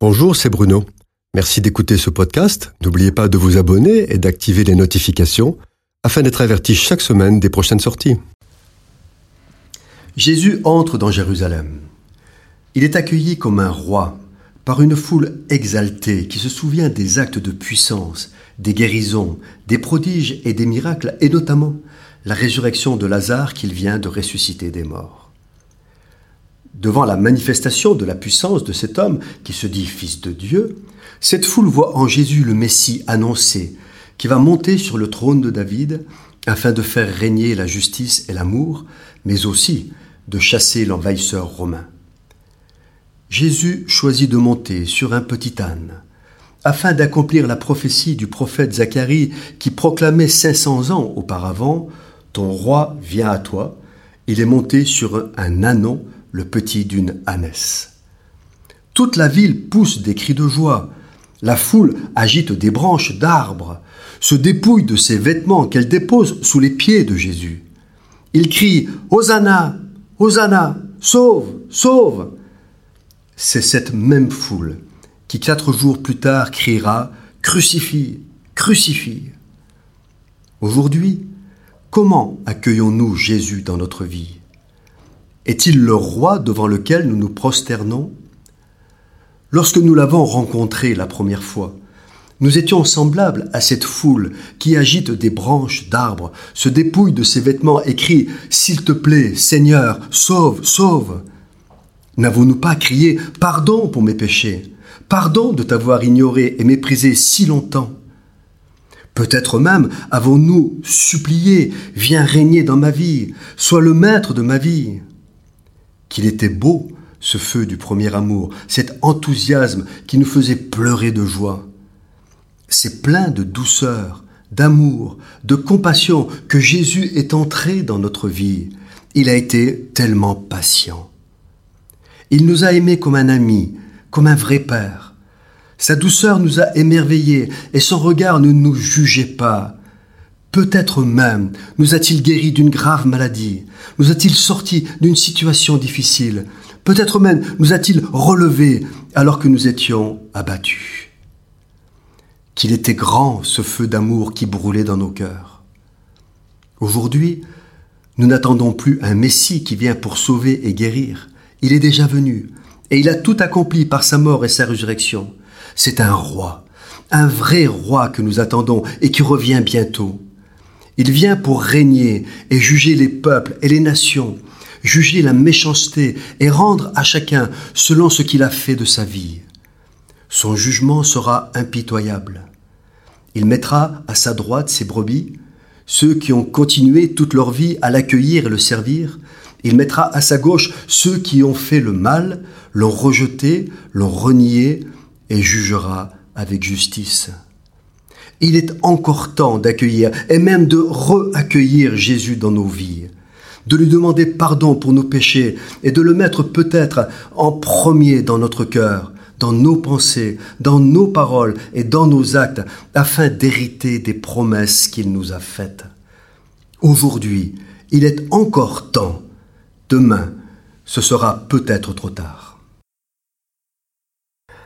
Bonjour, c'est Bruno. Merci d'écouter ce podcast. N'oubliez pas de vous abonner et d'activer les notifications afin d'être averti chaque semaine des prochaines sorties. Jésus entre dans Jérusalem. Il est accueilli comme un roi par une foule exaltée qui se souvient des actes de puissance, des guérisons, des prodiges et des miracles, et notamment la résurrection de Lazare qu'il vient de ressusciter des morts. Devant la manifestation de la puissance de cet homme qui se dit fils de Dieu, cette foule voit en Jésus le Messie annoncé, qui va monter sur le trône de David afin de faire régner la justice et l'amour, mais aussi de chasser l'envahisseur romain. Jésus choisit de monter sur un petit âne, afin d'accomplir la prophétie du prophète Zacharie qui proclamait 500 ans auparavant Ton roi vient à toi, il est monté sur un ânon le petit d'une ânesse. Toute la ville pousse des cris de joie. La foule agite des branches d'arbres, se dépouille de ses vêtements qu'elle dépose sous les pieds de Jésus. Il crie Hosanna, Hosanna, sauve, sauve. C'est cette même foule qui quatre jours plus tard criera Crucifie, crucifie. Aujourd'hui, comment accueillons-nous Jésus dans notre vie? Est-il le roi devant lequel nous nous prosternons? Lorsque nous l'avons rencontré la première fois, nous étions semblables à cette foule qui agite des branches d'arbres, se dépouille de ses vêtements et crie S'il te plaît, Seigneur, sauve, sauve! N'avons-nous pas crié Pardon pour mes péchés, pardon de t'avoir ignoré et méprisé si longtemps! Peut-être même avons-nous supplié Viens régner dans ma vie, sois le maître de ma vie qu'il était beau, ce feu du premier amour, cet enthousiasme qui nous faisait pleurer de joie. C'est plein de douceur, d'amour, de compassion que Jésus est entré dans notre vie. Il a été tellement patient. Il nous a aimés comme un ami, comme un vrai père. Sa douceur nous a émerveillés et son regard ne nous jugeait pas. Peut-être même nous a-t-il guéri d'une grave maladie, nous a-t-il sorti d'une situation difficile, peut-être même nous a-t-il relevés alors que nous étions abattus. Qu'il était grand ce feu d'amour qui brûlait dans nos cœurs. Aujourd'hui, nous n'attendons plus un Messie qui vient pour sauver et guérir. Il est déjà venu, et il a tout accompli par sa mort et sa résurrection. C'est un roi, un vrai roi que nous attendons et qui revient bientôt. Il vient pour régner et juger les peuples et les nations, juger la méchanceté et rendre à chacun selon ce qu'il a fait de sa vie. Son jugement sera impitoyable. Il mettra à sa droite ses brebis, ceux qui ont continué toute leur vie à l'accueillir et le servir. Il mettra à sa gauche ceux qui ont fait le mal, l'ont rejeté, l'ont renié, et jugera avec justice. Il est encore temps d'accueillir et même de re-accueillir Jésus dans nos vies, de lui demander pardon pour nos péchés et de le mettre peut-être en premier dans notre cœur, dans nos pensées, dans nos paroles et dans nos actes, afin d'hériter des promesses qu'il nous a faites. Aujourd'hui, il est encore temps. Demain, ce sera peut-être trop tard.